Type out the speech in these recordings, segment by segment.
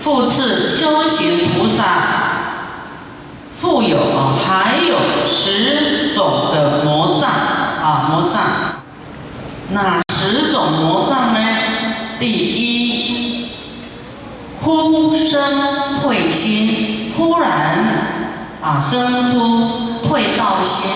复次，修行菩萨富有啊，还有十种的魔障啊，魔障。哪十种魔障呢？第一，忽生退心，忽然啊生出退道心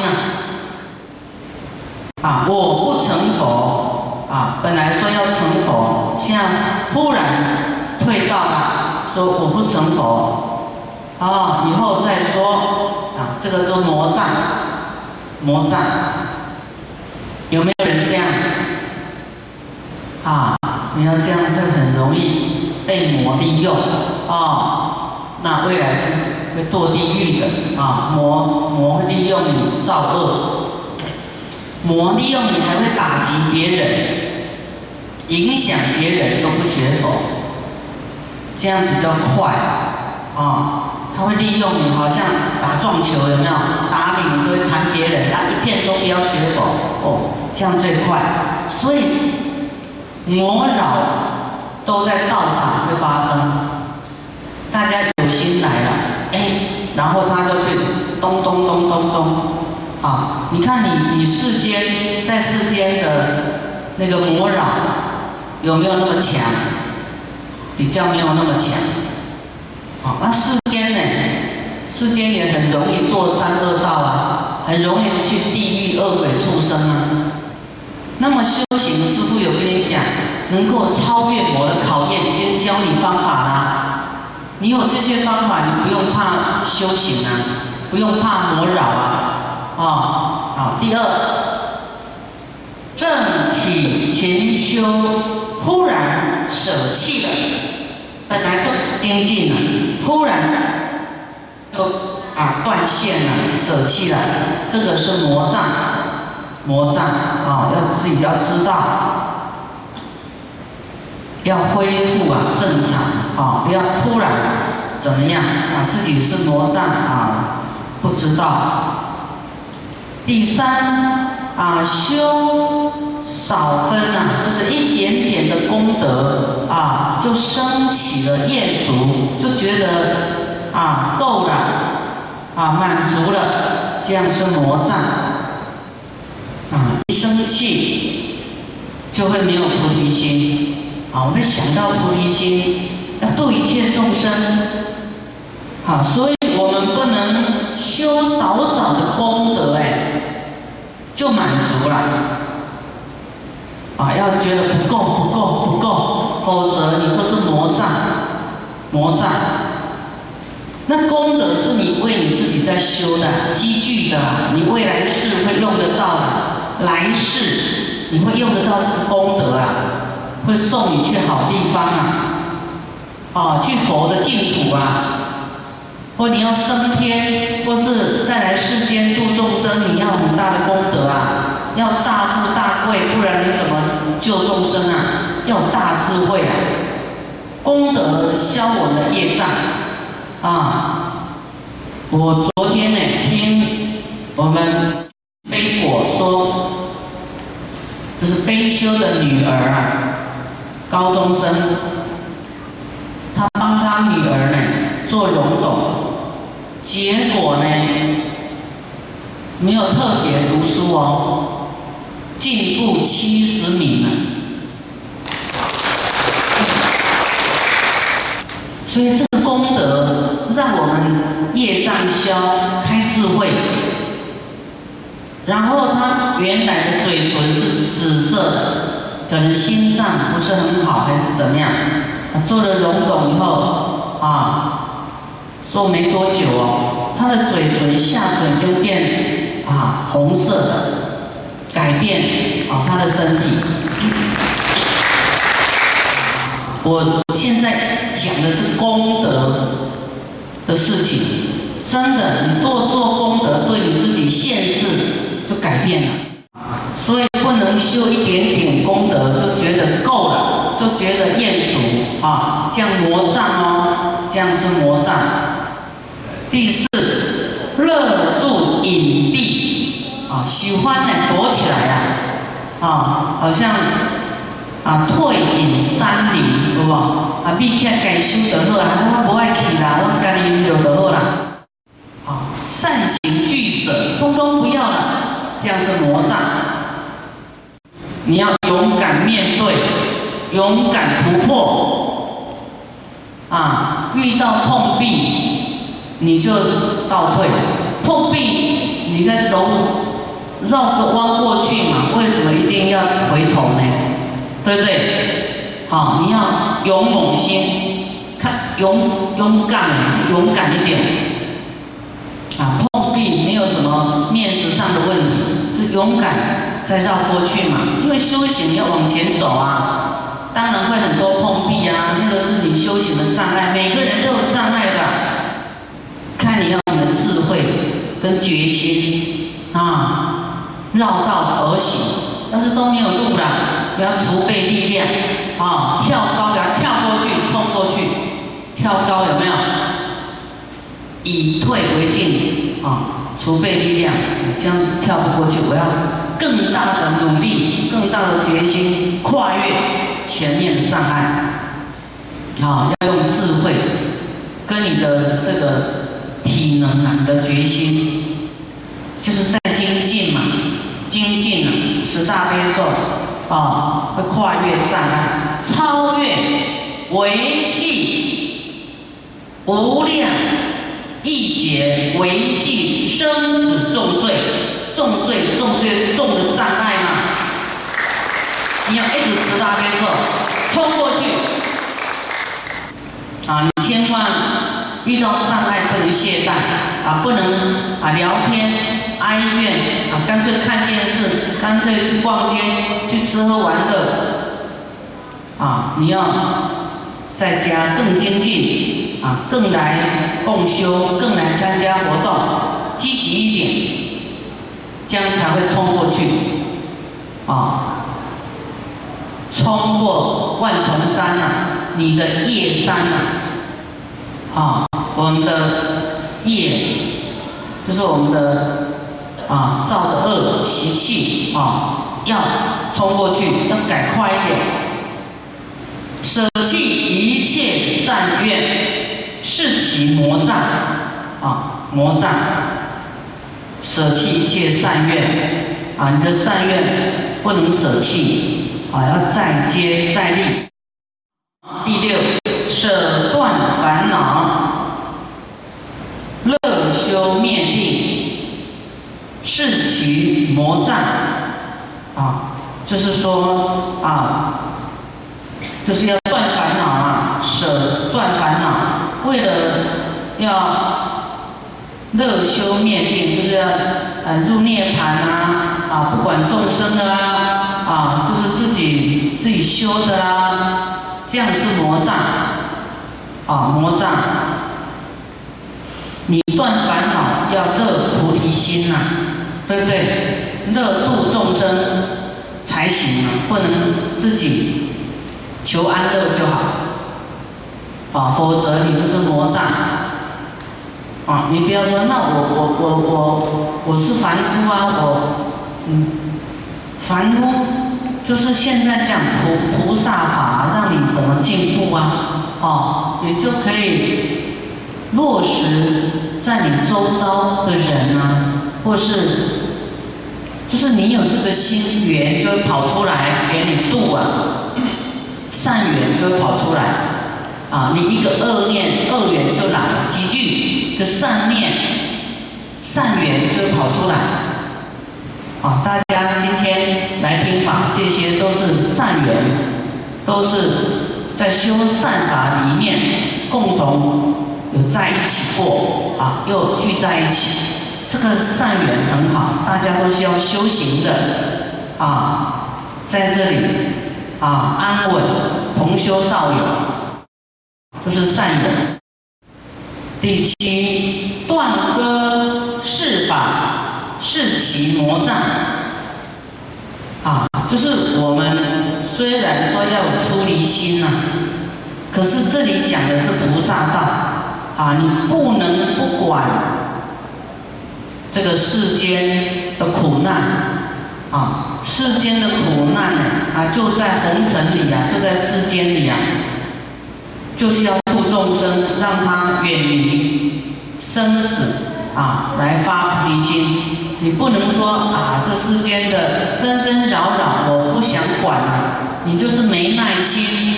啊，啊我不成佛啊，本来说要成佛，现在忽然退道了，说我不成佛，啊以后再说啊，这个叫魔障，魔障，有没有人这样？啊，你要这样会很容易被魔利用啊，那未来是会堕地狱的啊，魔魔利用你造恶，魔利用你还会打击别人，影响别人都不学佛，这样比较快啊，他会利用你，好像打撞球有没有？打你，你就会弹别人，他一片都不要学佛哦，这样最快，所以。魔扰都在道场会发生，大家有心来了，哎，然后他就去咚咚咚咚咚，啊，你看你你世间在世间的那个魔扰有没有那么强？比较没有那么强，啊，那世间呢？世间也很容易堕三恶道啊，很容易去地狱恶鬼畜生啊。那么修行，师傅有跟你讲，能够超越魔的考验，已经教你方法啦。你有这些方法，你不用怕修行啊，不用怕魔扰啊。啊，好。第二，正起勤修，忽然舍弃了，本来都精进了，忽然都啊断线了，舍弃了，这个是魔障。魔障啊，要自己要知道，要恢复啊正常啊，不要突然怎么样啊，自己是魔障啊，不知道。第三啊，修少分啊，就是一点点的功德啊，就升起了业足，就觉得啊够了啊满足了，这样是魔障。啊，一生气就会没有菩提心。啊，我们想到菩提心，要度一切众生。好，所以我们不能修少少的功德，哎，就满足了。啊，要觉得不够，不够，不够，否则你就是魔障，魔障。那功德是你为你自己在修的，积聚的，你未来世会用得到的。来世你会用得到这个功德啊，会送你去好地方啊，哦，去佛的净土啊，或你要升天，或是再来世间度众生，你要很大的功德啊，要大富大贵，不然你怎么救众生啊？要大智慧啊，功德消我们的业障啊。我昨天呢听我们悲果说。就是悲修的女儿啊，高中生，他帮他女儿呢做溶洞，结果呢没有特别读书哦，进步七十米了。所以这个功德让我们业障消，开智慧。然后他原来的嘴唇是紫色的，可能心脏不是很好还是怎么样？做了溶洞以后啊，做没多久哦，他的嘴唇下唇就变啊红色的，改变啊他的身体。我现在讲的是功德的事情，真的，你多做功德，对你自己现世。就改变了，所以不能修一点点功德就觉得够了，就觉得厌足啊，这样魔障哦，这样是魔障。第四，乐住隐蔽啊，喜欢呢躲起来呀，啊，好像啊，退隐山林，有无？啊，避开该修就好啊，我不爱去啦，我家己留就好啦。啊，善行俱舍，通通不要了，这样是魔障。你要勇敢面对，勇敢突破。啊，遇到碰壁，你就倒退。碰壁，你该走绕个弯过去嘛？为什么一定要回头呢？对不对？好，你要勇猛心，看勇勇敢，勇敢一点。啊，碰壁没有什么面子上的问题，就勇敢再绕过去嘛。因为修行要往前走啊，当然会很多碰壁啊，那个是你修行的障碍，每个人都有障碍的，看你要你的智慧跟决心啊，绕道而行。但是都没有路了，要储备力量啊！跳高给它跳过去，冲过去，跳高有没有？以退为进啊！储备力量，这样跳不过去，我要更大的努力，更大的决心，跨越前面的障碍啊！要用智慧跟你的这个体能啊的决心，就是在。大悲咒，啊，会跨越障碍，超越维系无量一劫，维系生死重罪，重罪重罪重的障碍嘛。你要一直十大悲咒，冲过去，啊，你千万遇到障碍不能懈怠，啊，不能啊聊天。哀怨啊，干脆看电视，干脆去逛街，去吃喝玩乐，啊，你要在家更精进啊，更来共修，更来参加活动，积极一点，这样才会冲过去，啊，冲过万重山呐，你的业山呐，啊，我们的业就是我们的。啊，造的恶习气啊，要冲过去，要改快一点，舍弃一切善愿，是其魔障啊，魔障，舍弃一切善愿啊，你的善愿不能舍弃啊，要再接再厉。第六，舍断烦恼，乐修灭定。魔障啊，就是说啊，就是要断烦恼啊，舍断烦恼，为了要乐修灭定，就是要呃入涅盘啊啊，不管众生的啊啊，就是自己自己修的啦，这样是魔障啊，魔障。你断烦恼要乐菩提心呐。对不对？乐度众生才行啊，不能自己求安乐就好啊，否则你就是魔障啊！你不要说，那我我我我我是凡夫啊，我嗯，凡夫就是现在讲菩菩萨法，让你怎么进步啊？哦，你就可以落实在你周遭的人啊。或是，就是你有这个心缘，就会跑出来给你度啊，善缘就会跑出来，啊，你一个恶念恶缘就来了，几句的善念善缘就会跑出来，啊，大家今天来听法，这些都是善缘，都是在修善法里面共同有在一起过，啊，又聚在一起。这个善缘很好，大家都是要修行的啊，在这里啊安稳同修道友都是善缘。第七，断割世法是其魔障啊，就是我们虽然说要有出离心呐，可是这里讲的是菩萨道啊，你不能不管。这个世间的苦难啊，世间的苦难啊，就在红尘里啊，就在世间里啊，就是要度众生，让他远离生死啊，来发菩提心。你不能说啊，这世间的纷纷扰扰，我不想管了，你就是没耐心，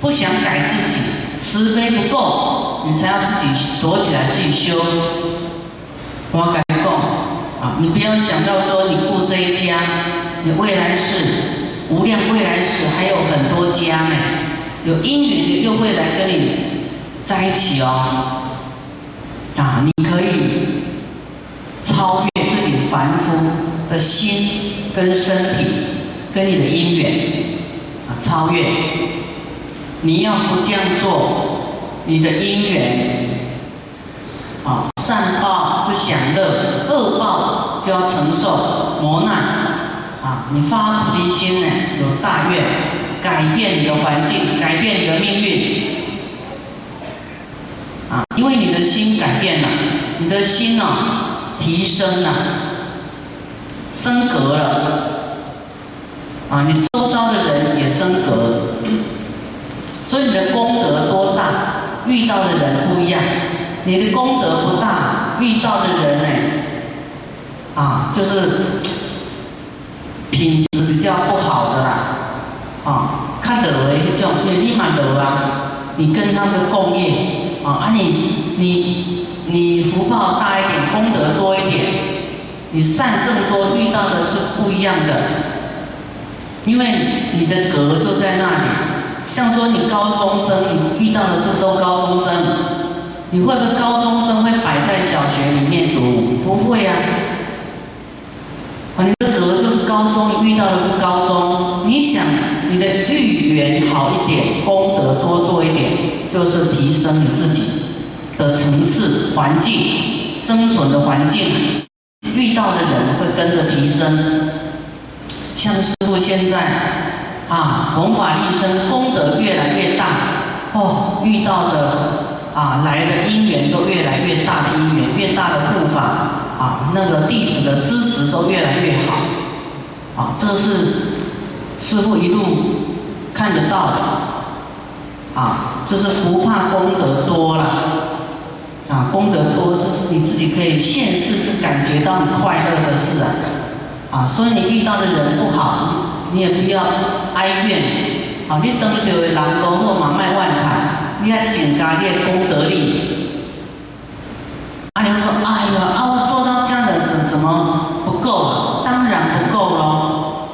不想改自己，慈悲不够，你才要自己躲起来自己修。我改啊，你不要想到说你顾这一家，你未来世无量未来世还有很多家呢，有姻缘又会来跟你在一起哦。啊，你可以超越自己凡夫的心跟身体跟你的姻缘啊，超越。你要不这样做，你的姻缘啊，善报就享乐，恶报就要承受磨难啊。你发菩提心呢，有大愿，改变你的环境，改变你的命运。啊，因为你的心改变了，你的心呢提升了，升格了，啊，你周遭的人也升格，所以你的功德多大，遇到的人不一样。你的功德不大，遇到的人呢，啊，就是品质比较不好的啦，啊，看得为一种，你立马得啊，你跟他们的共业。啊，你你你福报大一点，功德多一点，你善更多，遇到的是不一样的，因为你的格就在那里。像说你高中生，你遇到的是都高中生，你会不会高中生会摆在小学里面读？不会啊。啊，你的格就是高中，遇到的是高中，你想你的遇缘好一点，功德多做一点。就是提升你自己的层次、环境、生存的环境，遇到的人会跟着提升。像师傅现在啊，弘法利生，功德越来越大哦，遇到的啊来的因缘都越来越大的因缘，越大的护法啊，那个弟子的资质都越来越好。啊，这是师傅一路看得到的。啊。就是不怕功德多了，啊，功德多是是你自己可以现世就感觉到你快乐的事啊，啊，所以你遇到的人不好，你也不要哀怨，啊，你等到的人多或马卖万谈，你要增加你的功德力。啊，你说，哎呀，啊，我做到这样的怎怎么不够啊？当然不够喽，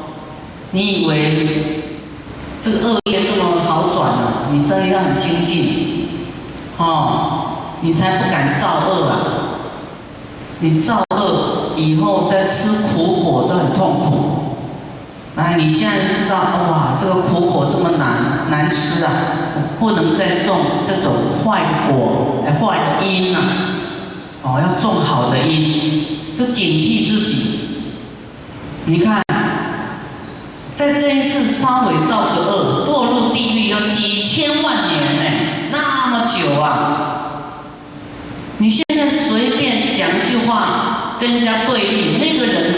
你以为这个恶业这么好转呢？你真的要很精进，哦，你才不敢造恶啊！你造恶以后再吃苦果就很痛苦。哎，你现在知道哇，这个苦果这么难难吃啊，不能再种这种坏果，哎，坏的因呐，哦，要种好的因，就警惕自己。你看。在这一世稍微造个恶，堕入地狱要几千万年呢，那么久啊！你现在随便讲一句话，跟人家对立，那个人，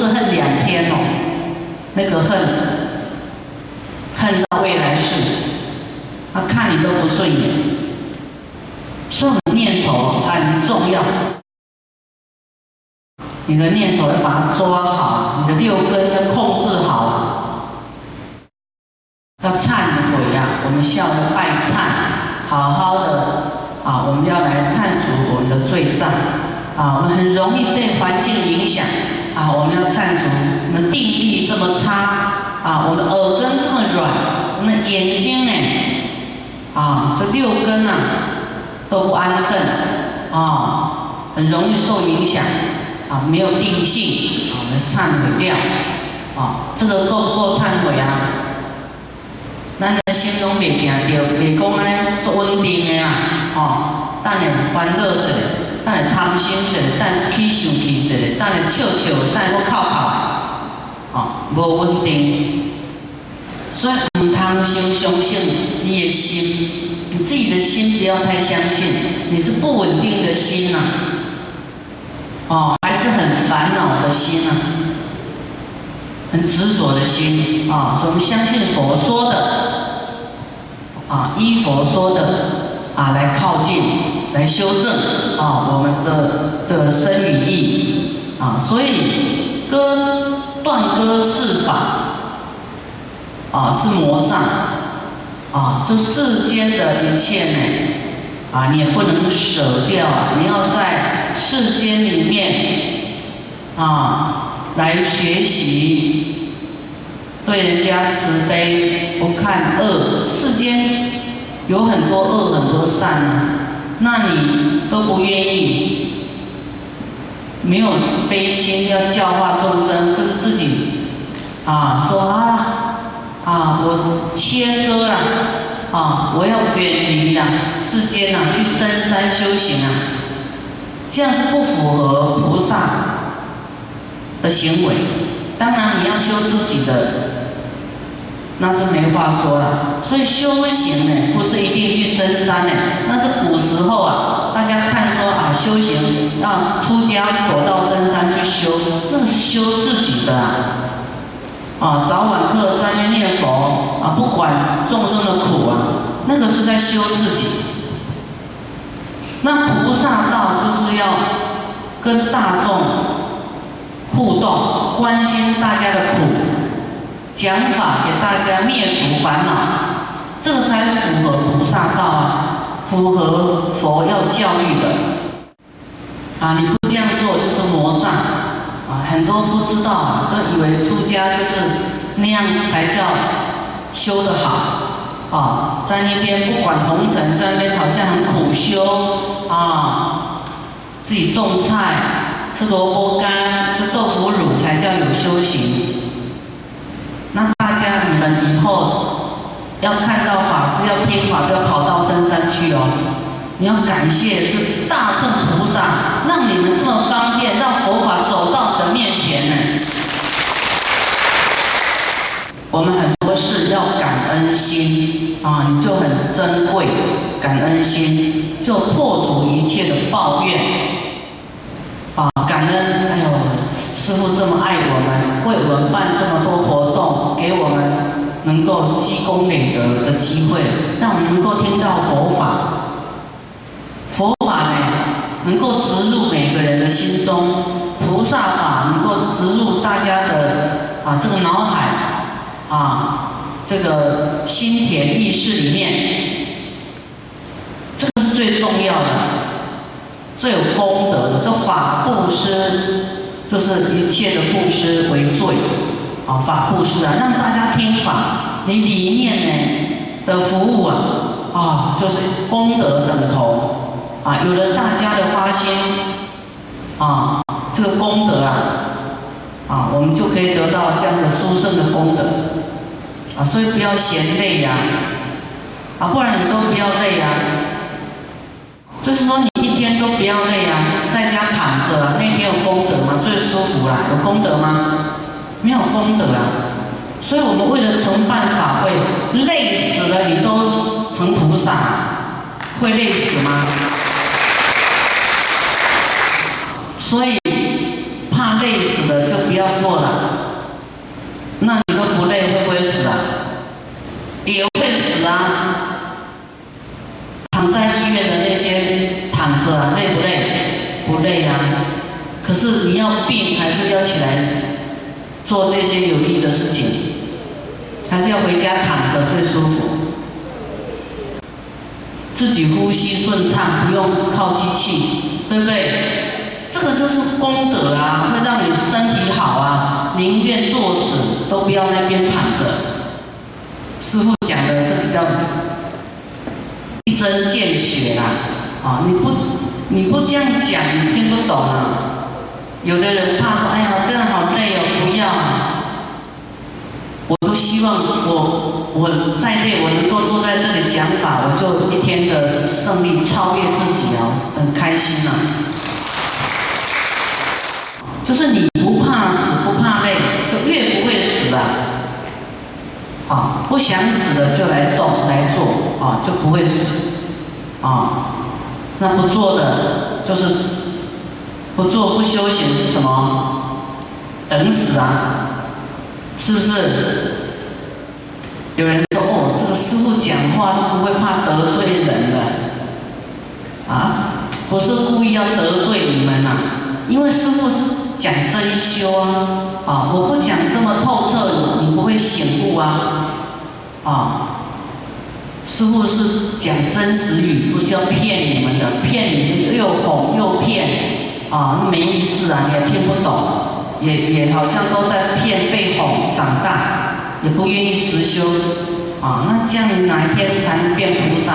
是恨两天哦，那个恨，恨到未来世，他看你都不顺眼，所以念头很重要。你的念头要把它抓好，你的六根要控制好，要忏悔呀！我们笑着拜忏，好好的啊！我们要来忏除我们的罪障啊！我们很容易被环境影响啊！我们要忏除，我们定力这么差啊！我们耳根这么软，我们眼睛呢啊，这六根呐都不安分啊，很容易受影响。啊，没有定性，啊，我们忏悔掉，啊，这个够不够忏悔啊？咱的心拢袂行着，袂讲安做稳定的啊，哦，等下烦恼者，等下贪心者，等起生气者，等下笑笑，等下我哭哭，哦，无稳定，所以唔贪心相信你的心，你自己的心不要太相信，你是不稳定的心呐，哦。是很烦恼的心啊，很执着的心啊，所以我们相信佛说的啊，依佛说的啊来靠近，来修正啊我们的这个身与意啊，所以割断割是法啊是魔障啊，这世间的一切呢啊你也不能舍掉啊，你要在世间里面啊。来学习，对人家慈悲，不看恶。世间有很多恶，很多善啊，那你都不愿意，没有悲心，要教化众生，就是自己啊，说啊啊，我切割了啊，我要远离了世间啊，去深山修行啊，这样是不符合菩萨。的行为，当然你要修自己的，那是没话说了。所以修行呢，不是一定去深山呢，那是古时候啊，大家看说啊，修行要出家躲到深山去修，那是修自己的啊。啊，早晚课专业念佛啊，不管众生的苦啊，那个是在修自己。那菩萨道就是要跟大众。互动，关心大家的苦，讲法给大家灭除烦恼，这个才符合菩萨道啊，符合佛要教育的。啊，你不这样做就是魔障啊！很多不知道，就以为出家就是那样才叫修得好啊，在那边不管红尘，在那边好像很苦修啊，自己种菜。吃萝卜干、吃豆腐乳才叫有修行。那大家你们以后要看到法师要听法，都要跑到深山去哦。你要感谢是大乘菩萨，让你们这么方便，让佛法走到你的面前呢。我们很多事要感恩心啊，你就很珍贵，感恩心就破除一切的抱怨。啊，感恩！哎呦，师父这么爱我们，为我们办这么多活动，给我们能够积功累德的机会，让我们能够听到佛法。佛法呢，能够植入每个人的心中；菩萨法能够植入大家的啊这个脑海，啊这个心田意识里面，这个是最重要的。最有功德的，这法布施就是一切的布施为最，啊，法布施啊，让大家听法，你里面呢的服务啊，啊，就是功德等同，啊，有了大家的发心，啊，这个功德啊，啊，我们就可以得到这样的殊胜的功德，啊，所以不要嫌累呀，啊，不然你都不要累呀，就是说你。一天都不要累啊，在家躺着，那天有功德吗？最舒服啦，有功德吗？没有功德啊。所以我们为了承办法会，累死了你都成菩萨，会累死吗？所以怕累死的就不要做了。那你都不累会不会死啊？也会死啊。躺在医院的那些。躺着，累不累？不累啊。可是你要病，还是要起来做这些有益的事情，还是要回家躺着最舒服。自己呼吸顺畅，不用靠机器，对不对？这个就是功德啊，会让你身体好啊，宁愿作死都不要那边躺着。师傅讲的是比较一针见血啦。啊，你不，你不这样讲，你听不懂啊。有的人怕说，哎呀，这样好累哦，不要。我都希望我，我再累，我能够坐在这里讲法，我就一天的胜利超越自己哦，很开心呐。就是你不怕死，不怕累，就越不会死了。啊，不想死的就来动来做，啊，就不会死，啊。那不做的就是不做不修行是什么？等死啊！是不是？有人说哦，这个师傅讲话都不会怕得罪人的，啊，不是故意要得罪你们呐，因为师傅是讲真修啊，啊，我不讲这么透彻，你不会醒悟啊，啊，师傅是讲真实语，不是要骗你们的，骗你们又哄又骗，啊，没意思啊，也听不懂，也也好像都在骗被哄长大。也不愿意实修，啊，那这样哪一天才能变菩萨？